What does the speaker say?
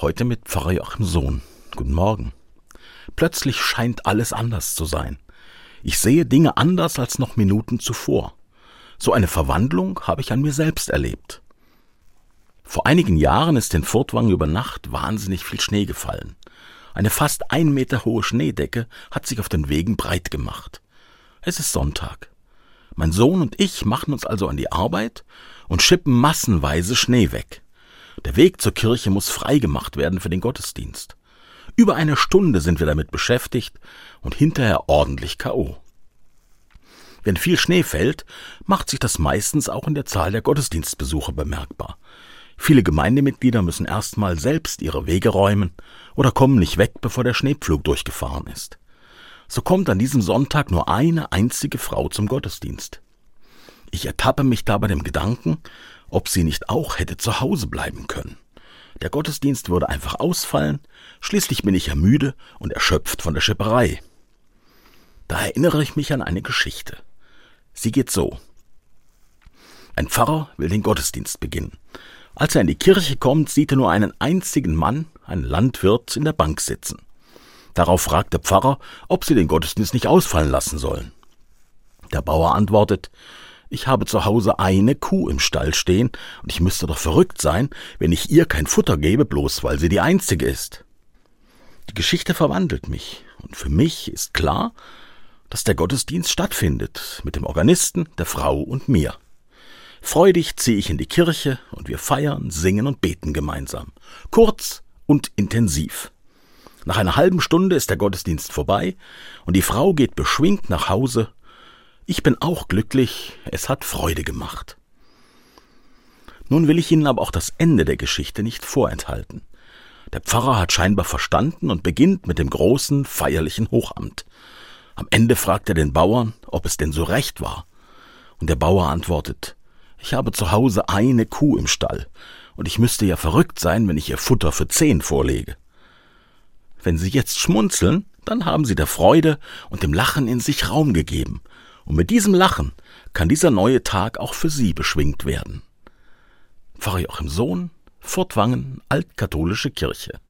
Heute mit Pfarrer Joachim Sohn. Guten Morgen. Plötzlich scheint alles anders zu sein. Ich sehe Dinge anders als noch Minuten zuvor. So eine Verwandlung habe ich an mir selbst erlebt. Vor einigen Jahren ist in Furtwangen über Nacht wahnsinnig viel Schnee gefallen. Eine fast ein Meter hohe Schneedecke hat sich auf den Wegen breit gemacht. Es ist Sonntag. Mein Sohn und ich machen uns also an die Arbeit und schippen massenweise Schnee weg. Der Weg zur Kirche muss freigemacht werden für den Gottesdienst. Über eine Stunde sind wir damit beschäftigt und hinterher ordentlich K.O. Wenn viel Schnee fällt, macht sich das meistens auch in der Zahl der Gottesdienstbesucher bemerkbar. Viele Gemeindemitglieder müssen erstmal selbst ihre Wege räumen oder kommen nicht weg, bevor der Schneepflug durchgefahren ist. So kommt an diesem Sonntag nur eine einzige Frau zum Gottesdienst. Ich ertappe mich da bei dem Gedanken, ob sie nicht auch hätte zu Hause bleiben können. Der Gottesdienst würde einfach ausfallen, schließlich bin ich ja müde und erschöpft von der Schipperei. Da erinnere ich mich an eine Geschichte. Sie geht so. Ein Pfarrer will den Gottesdienst beginnen. Als er in die Kirche kommt, sieht er nur einen einzigen Mann, einen Landwirt, in der Bank sitzen. Darauf fragt der Pfarrer, ob sie den Gottesdienst nicht ausfallen lassen sollen. Der Bauer antwortet, ich habe zu Hause eine Kuh im Stall stehen, und ich müsste doch verrückt sein, wenn ich ihr kein Futter gebe, bloß weil sie die einzige ist. Die Geschichte verwandelt mich, und für mich ist klar, dass der Gottesdienst stattfindet, mit dem Organisten, der Frau und mir. Freudig ziehe ich in die Kirche, und wir feiern, singen und beten gemeinsam. Kurz und intensiv. Nach einer halben Stunde ist der Gottesdienst vorbei, und die Frau geht beschwingt nach Hause ich bin auch glücklich, es hat Freude gemacht. Nun will ich Ihnen aber auch das Ende der Geschichte nicht vorenthalten. Der Pfarrer hat scheinbar verstanden und beginnt mit dem großen, feierlichen Hochamt. Am Ende fragt er den Bauern, ob es denn so recht war. Und der Bauer antwortet, ich habe zu Hause eine Kuh im Stall, und ich müsste ja verrückt sein, wenn ich ihr Futter für zehn vorlege. Wenn Sie jetzt schmunzeln, dann haben Sie der Freude und dem Lachen in sich Raum gegeben, und mit diesem Lachen kann dieser neue Tag auch für Sie beschwingt werden. Pfarrer Joachim Sohn, Furtwangen, Altkatholische Kirche.